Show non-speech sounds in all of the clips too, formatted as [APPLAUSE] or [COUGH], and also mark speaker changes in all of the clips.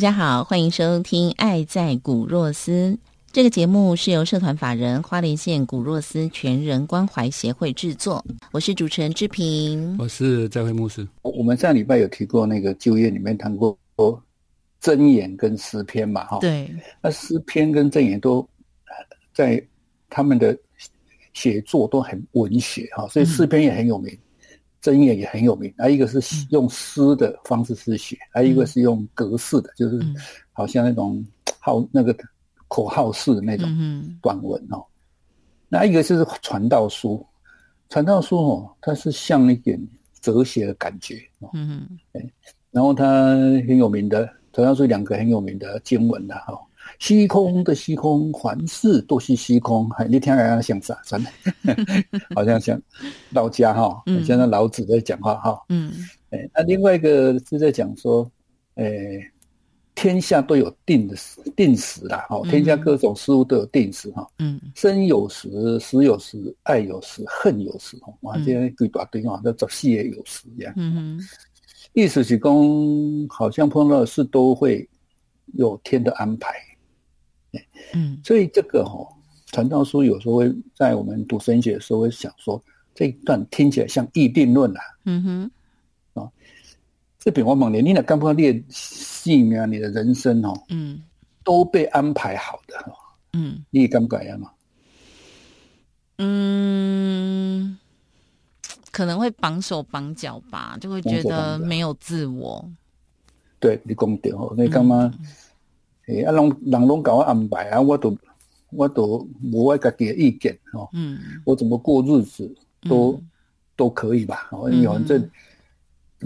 Speaker 1: 家好，欢迎收听《爱在古若斯》这个节目，是由社团法人花莲县古若斯全人关怀协会制作。我是主持人志平，
Speaker 2: 我是在会牧师。
Speaker 3: 我们上礼拜有提过那个就业里面谈过真言跟诗篇嘛，哈，
Speaker 1: 对，
Speaker 3: 那诗篇跟真言都在他们的写作都很文学哈，所以诗篇也很有名。真言也很有名，还一个是用诗的方式诗写，还有一个是用格式的，就是好像那种号那个口号式的那种短文哦。那一个就是传道书，传道书哦，它是像一点哲学的感觉哦。嗯嗯，然后它很有名的传道书两个很有名的经文的哈。虚空的虚空，凡事都是虚空。你听人家像啥？真的，[LAUGHS] 好像像老家哈，像那老子在讲话哈。嗯，哎，那另外一个是在讲说，哎，天下都有定的定时啦，哈，天下各种事物都有定时哈。嗯，生有时，死有时，爱有时，恨有时，哈，哇，这样一大堆哈，那做戏也有时这样。嗯意思是讲，好像碰到的事都会有天的安排。嗯，所以这个哈传道书有时候会在我们读神学的时候会想说，这一段听起来像议定论啊。嗯哼，啊，这比我猛烈，你那刚刚列性命，你的人生哦，嗯，都被安排好的，嗯，你敢不敢呀嘛？
Speaker 1: 嗯，可能会绑手绑脚吧，就会觉得没有自我。
Speaker 3: 对你讲对哦，你干嘛？诶，啊，拢人拢搞我安排啊，我都我都无我家己的意见哦。嗯，我怎么过日子都都可以吧？哦，反正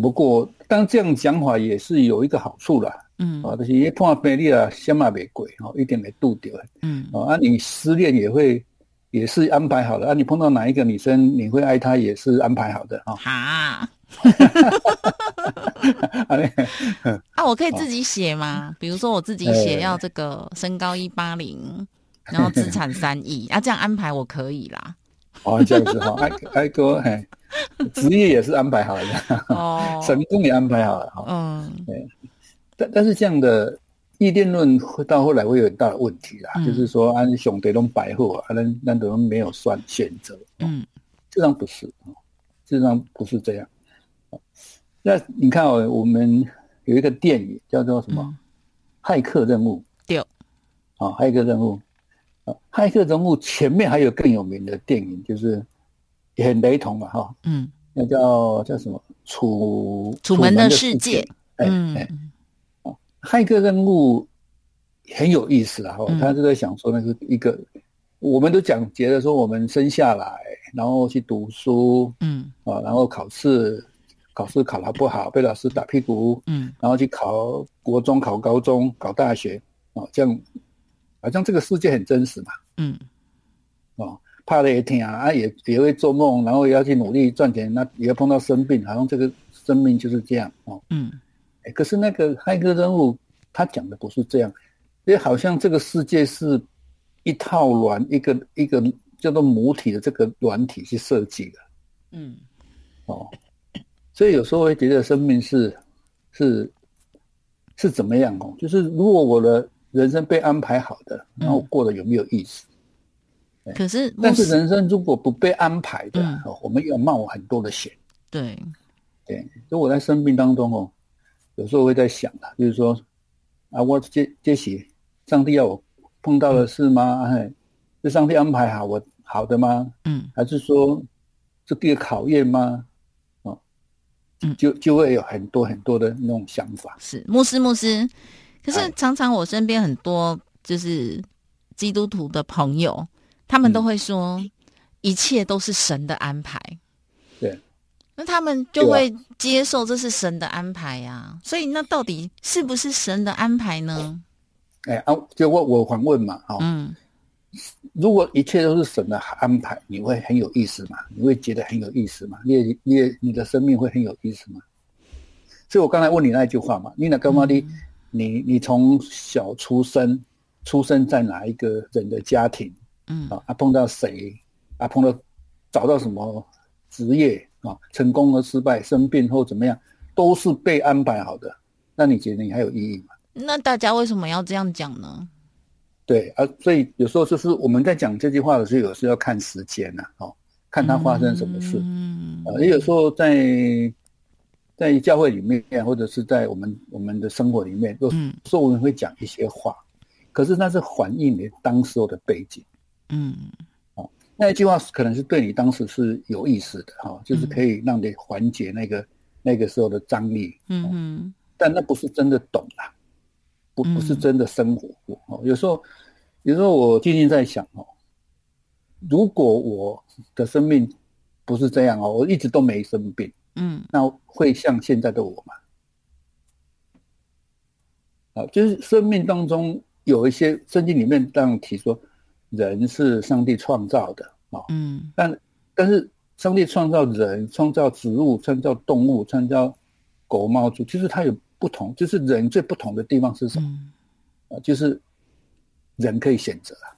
Speaker 3: 不过，但这样讲法也是有一个好处啦。嗯，啊，就是一碰病你啊，什么袂贵哦，一定没度掉。嗯，啊，你失恋也会也是安排好的啊，你碰到哪一个女生你会爱她也是安排好的 [LAUGHS] 啊。
Speaker 1: 哈。啊，我可以自己写吗？比如说我自己写要这个身高一八零，[LAUGHS] 然后资产三亿啊，这样安排我可以啦。
Speaker 3: 哦，这样子哈，爱爱哥，哎，职业也是安排好了，哦，[LAUGHS] 成功也安排好了哈。嗯，对，但但是这样的意见论到后来会有很大的问题啦，就是说按熊德龙白货，啊，那那都没有算选择。嗯，这上不是，事实上不是这样。那你看哦，我们有一个电影叫做什么《骇客任务》？
Speaker 1: 对，
Speaker 3: 啊，《骇客任务》啊，《骇客任务》前面还有更有名的电影，就是也很雷同嘛，哈，嗯，那叫叫什么《楚
Speaker 1: 楚门的世界》？
Speaker 3: 哎哎，啊，《骇客任务》很有意思啊，哈，他就在想说，那是一个，我们都讲觉得说，我们生下来，然后去读书，嗯，啊，然后考试。考试考得不好，被老师打屁股，嗯，然后去考国中、考高中、考大学，哦，这样好像这个世界很真实嘛，嗯，哦，怕的也挺啊，啊也也会做梦，然后也要去努力赚钱，那也要碰到生病，好像这个生命就是这样，哦，嗯，哎，可是那个骇客任务他讲的不是这样，也好像这个世界是一套软一个一个叫做母体的这个软体去设计的，嗯，哦。所以有时候会觉得生命是，是，是怎么样哦？就是如果我的人生被安排好的，然后过得有没有意思？
Speaker 1: 可是，
Speaker 3: 但是人生如果不被安排的，我们要冒很多的险。
Speaker 1: 对，
Speaker 3: 对。所以我在生命当中哦，有时候会在想啊，就是说啊，我这这些上帝要我碰到的事吗？哎，是上帝安排好我好的吗？嗯，还是说这个考验吗？哦，就就会有很多很多的那种想法。
Speaker 1: 是牧师，牧师。可是
Speaker 3: 哎
Speaker 1: 常常我身边很多就是基督徒的朋友，他们都会说一切都是神的安排。
Speaker 3: 对，
Speaker 1: 那他们就会接受这是神的安排呀、所以那到底是不是神的安排呢？
Speaker 3: 哎啊，就我我反问嘛，哦，
Speaker 1: 嗯
Speaker 3: 如果一切都是神的安排，你会很有意思吗？你会觉得很有意思吗？你也你也你的生命会很有意思吗？所以我刚才问你那句话嘛，你那干嘛的？你你从小出生，出生在哪一个人的家庭
Speaker 1: 嗯
Speaker 3: 啊？啊，碰到谁啊？碰到找到什么职业啊？成功和失败，生病或怎么样，都是被安排好的。那你觉得你还有意义吗？
Speaker 1: 那大家为什么要这样讲呢？
Speaker 3: 对啊，所以有时候就是我们在讲这句话的时候，有时候要看时间呐、哦，看它发生什么事。
Speaker 1: 嗯
Speaker 3: 啊，也有时候在在教会里面，或者是在我们我们的生活里面，有时我们会讲一些话，可是那是反映你当时候的背景。
Speaker 1: 嗯
Speaker 3: 那一句话可能是对你当时是有意思的哈、就是可以让你缓解那个那个时候的张力，
Speaker 1: 嗯嗯
Speaker 3: 但那不是真的懂啊，不不是真的生活过哦。有时候，有时候我最近在想哦，如果我的生命不是这样哦，我一直都没生病，
Speaker 1: 嗯
Speaker 3: 那会像现在的我吗？啊，就是生命当中有一些圣经里面这样提说，人是上帝创造的啊，
Speaker 1: 嗯。
Speaker 3: 但但是上帝创造人、创造植物、创造动物、创造狗猫猪，其实它有不同，就是人最不同的地方是什么？
Speaker 1: 嗯，
Speaker 3: 啊，就是人可以选择啊，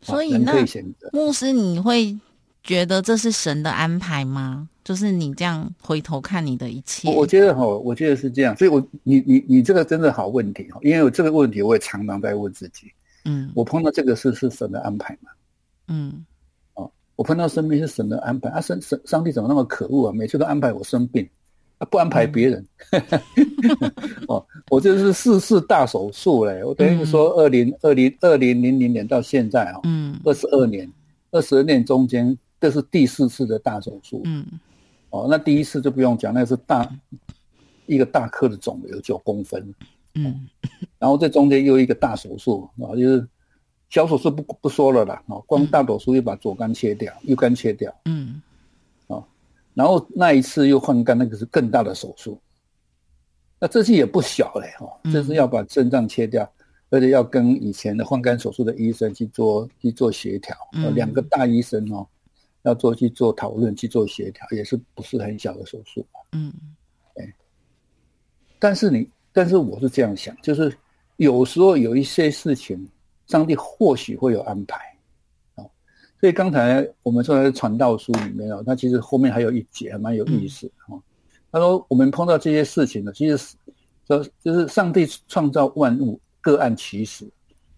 Speaker 1: 所以那
Speaker 3: 人可以选择。
Speaker 1: 牧师，你会觉得这是神的安排吗？就是你这样回头看你的一切，
Speaker 3: 我我觉得哈，我觉得是这样，所以我你你你这个真的好问题哈，因为我这个问题我也常常在问自己，
Speaker 1: 嗯。
Speaker 3: 我碰到这个事是神的安排嘛？
Speaker 1: 嗯。
Speaker 3: 哦我碰到生病是神的安排。啊，神神上帝怎么那么可恶啊？每次都安排我生病，啊不安排别人。[LAUGHS] 哦，我这是四次大手术嘞，我等于说二零二零二零零零年到现在哦，
Speaker 1: 嗯。
Speaker 3: 二十二年，二十二年中间这是第四次的大手术。
Speaker 1: 嗯。
Speaker 3: 哦，那第一次就不用讲，那是大一个大颗的肿瘤九公分，
Speaker 1: 嗯
Speaker 3: 然后这中间又一个大手术啊，就是小手术不不说了啦，哦，光大手术又把左肝切掉，右肝切掉。
Speaker 1: 嗯啊
Speaker 3: 然后那一次又换肝，那个是更大的手术。那这次也不小嘞，哦，这是要把肾脏切掉，而且要跟以前的换肝手术的医生去做去做协调，两个大医生哦，要做去做讨论去做协调，也是不是很小的手术。
Speaker 1: 嗯
Speaker 3: 但是你，但是我是这样想，就是有时候有一些事情，上帝或许会有安排，啊、所以刚才我们说的传道书里面哦，它其实后面还有一节还蛮有意思哈哦。他说我们碰到这些事情呢，其实是说就是上帝创造万物各按其时，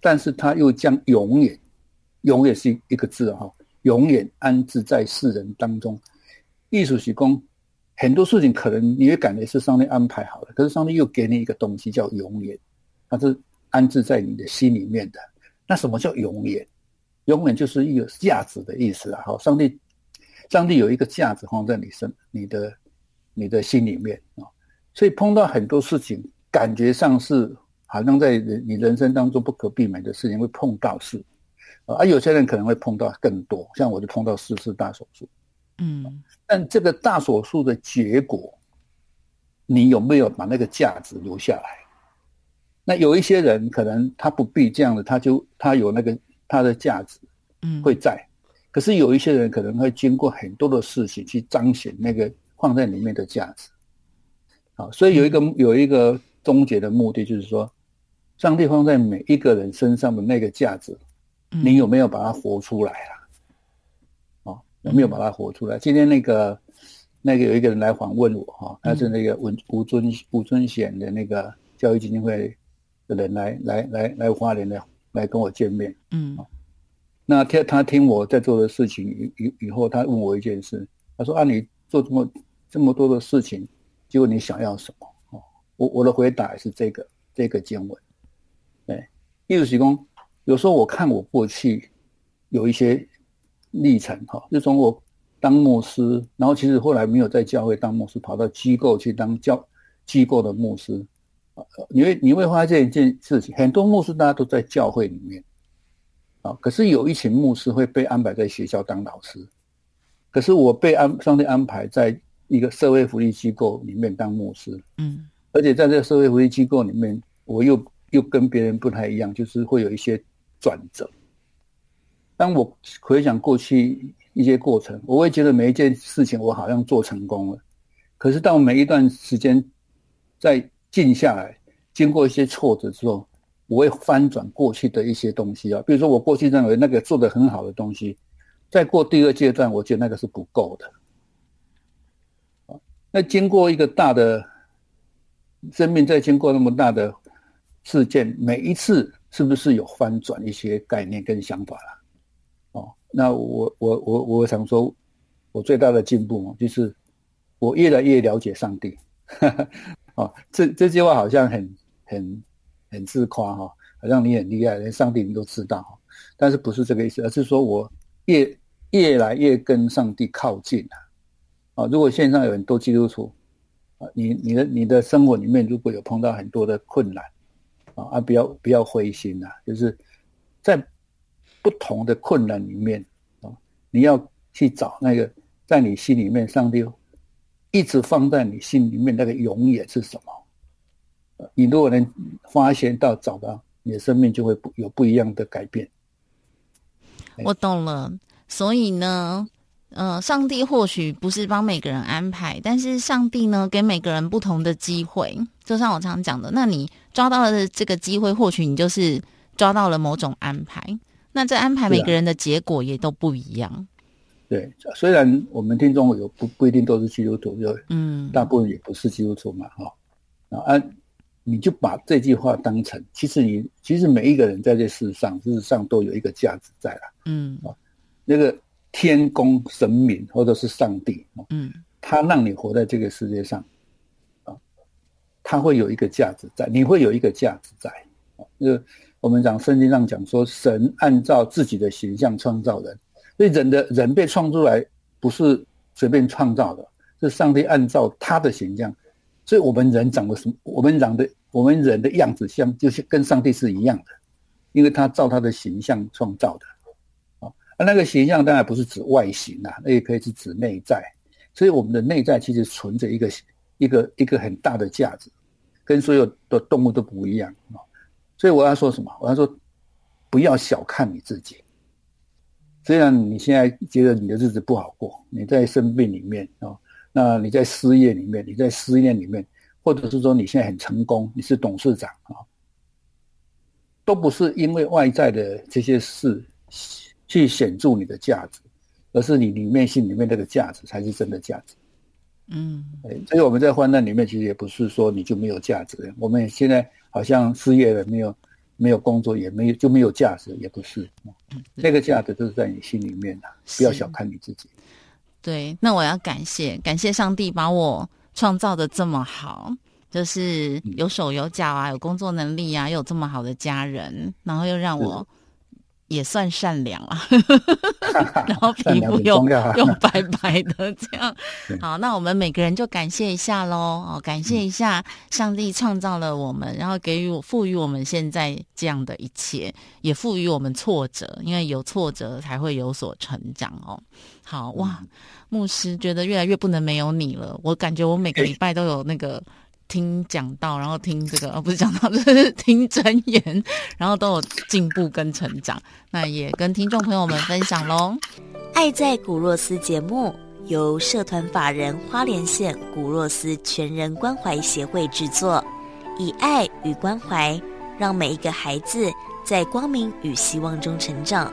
Speaker 3: 但是他又将永远，永远是一个字哈、永远安置在世人当中。艺术是公很多事情可能你会感觉是上帝安排好的，可是上帝又给你一个东西叫永远，它是安置在你的心里面的。那什么叫永远？永远就是一个价值的意思啊！哈，上帝，上帝有一个价值放在你身、你的、你的心里面啊。所以碰到很多事情，感觉上是好像在人你人生当中不可避免的事情会碰到是，啊，有些人可能会碰到更多，像我就碰到四次大手术。
Speaker 1: 嗯
Speaker 3: 但这个大手术的结果，你有没有把那个价值留下来？那有一些人可能他不必这样的，他就他有那个他的价值
Speaker 1: 嗯
Speaker 3: 会在，可是有一些人可能会经过很多的事情去彰显那个放在里面的价值。好，所以有一个有一个终结的目的，就是说，上帝放在每一个人身上的那个价值，
Speaker 1: 嗯
Speaker 3: 你有没有把它活出来啊？哦，有没有把它活出来？今天那个那个有一个人来访问我哈、他是那个吴吴尊吴尊显的那个教育基金会的人来来来来花莲来来跟我见面。
Speaker 1: 嗯
Speaker 3: 那他他听我在做的事情以以以后，他问我一件事，他说啊，你做这么这么多的事情，结果你想要什么？哦，我我的回答是这个这个经文，对，艺术提供。有时候我看我过去有一些历程哈，就从我当牧师，然后其实后来没有在教会当牧师，跑到机构去当教机构的牧师。你会你会发现一件事情，很多牧师大家都在教会里面，啊，可是有一群牧师会被安排在学校当老师，可是我被安上帝安排在一个社会福利机构里面当牧师，
Speaker 1: 嗯，
Speaker 3: 而且在这个社会福利机构里面，我又又跟别人不太一样，就是会有一些转折。当我回想过去一些过程，我会觉得每一件事情我好像做成功了，可是到每一段时间在。静下来，经过一些挫折之后，我会翻转过去的一些东西啊。比如说，我过去认为那个做的很好的东西，再过第二阶段，我觉得那个是不够的。那经过一个大的生命，再经过那么大的事件，每一次是不是有翻转一些概念跟想法了？那我我我我想说，我最大的进步就是我越来越了解上帝。[LAUGHS] 哦，这这句话好像很很很自夸哈，好像你很厉害，连上帝你都知道，但是不是这个意思，而是说我越越来越跟上帝靠近了。啊，如果线上有很多基督徒，啊，你你的你的生活里面如果有碰到很多的困难，啊啊，不要不要灰心呐，就是在不同的困难里面啊，你要去找那个在你心里面上帝。一直放在你心里面那个永远是什么？你如果能发现到找到，你的生命就会不有不一样的改变。
Speaker 1: 我懂了，所以呢，呃，上帝或许不是帮每个人安排，但是上帝呢，给每个人不同的机会。就像我常常讲的，那你抓到了这个机会，或许你就是抓到了某种安排。那这安排每个人的结果也都不一样。
Speaker 3: 对，虽然我们听众有不不一定都是基督徒，就嗯，大部分也不是基督徒嘛，哈。啊，你就把这句话当成，其实你其实每一个人在这世上，事实上都有一个价值在了，嗯。啊，那个天公神明或者是上帝，嗯，他让你活在这个世界上，啊，他会有一个价值在，你会有一个价值在，啊，就我们讲圣经上讲说，神按照自己的形象创造人。所以人的人被创出来不是随便创造的，是上帝按照他的形象。所以我们人长得什么？我们长得我们人的样子像，就是跟上帝是一样的，因为他照他的形象创造的。啊，那个形象当然不是指外形啊，那也可以是指内在。所以我们的内在其实存着一个一个一个很大的价值，跟所有的动物都不一样啊。所以我要说什么？我要说，不要小看你自己。虽然你现在觉得你的日子不好过，你在生病里面啊，那你在失业里面，你在失业里面，或者是说你现在很成功，你是董事长啊，都不是因为外在的这些事去显著你的价值，而是你里面心里面那个价值才是真的价值。嗯，所以我们在患难里面，其实也不是说你就没有价值。我们现在好像失业了，没有。没有工作也没有就没有价值，也不是，那个价值都是在你心里面的，不要小看你自己。
Speaker 1: 对，那我要感谢感谢上帝把我创造的这么好，就是有手有脚啊，有工作能力啊，又有这么好的家人，然后又让我。也算善良啊，[LAUGHS] 然后皮肤又又白白的，这样好。那我们每个人就感谢一下喽，哦，感谢一下上帝创造了我们，然后给予我赋予我们现在这样的一切，也赋予我们挫折，因为有挫折才会有所成长哦。好哇，牧师觉得越来越不能没有你了，我感觉我每个礼拜都有那个。听讲道，然后听这个，而不是讲道，[LAUGHS] 就是听真言，然后都有进步跟成长。那也跟听众朋友们分享喽。
Speaker 4: 爱在古若斯节目由社团法人花莲县古若斯全人关怀协会制作，以爱与关怀，让每一个孩子在光明与希望中成长。